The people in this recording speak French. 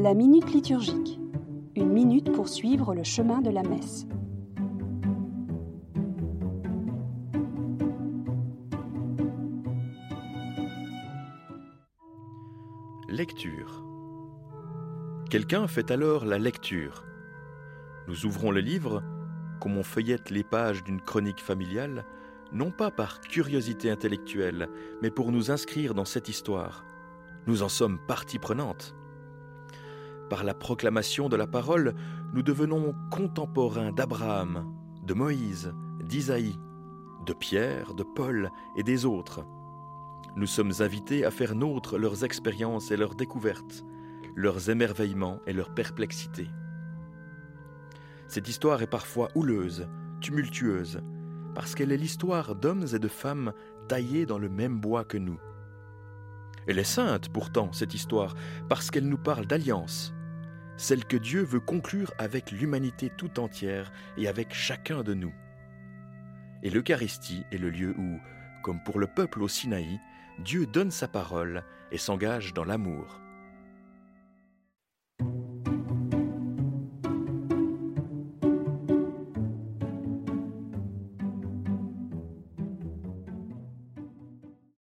La minute liturgique. Une minute pour suivre le chemin de la messe. Lecture. Quelqu'un fait alors la lecture. Nous ouvrons le livre, comme on feuillette les pages d'une chronique familiale, non pas par curiosité intellectuelle, mais pour nous inscrire dans cette histoire. Nous en sommes partie prenante. Par la proclamation de la parole, nous devenons contemporains d'Abraham, de Moïse, d'Isaïe, de Pierre, de Paul et des autres. Nous sommes invités à faire nôtre leurs expériences et leurs découvertes, leurs émerveillements et leurs perplexités. Cette histoire est parfois houleuse, tumultueuse, parce qu'elle est l'histoire d'hommes et de femmes taillés dans le même bois que nous. Elle est sainte pourtant, cette histoire, parce qu'elle nous parle d'alliance, celle que Dieu veut conclure avec l'humanité tout entière et avec chacun de nous. Et l'Eucharistie est le lieu où, comme pour le peuple au Sinaï, Dieu donne sa parole et s'engage dans l'amour.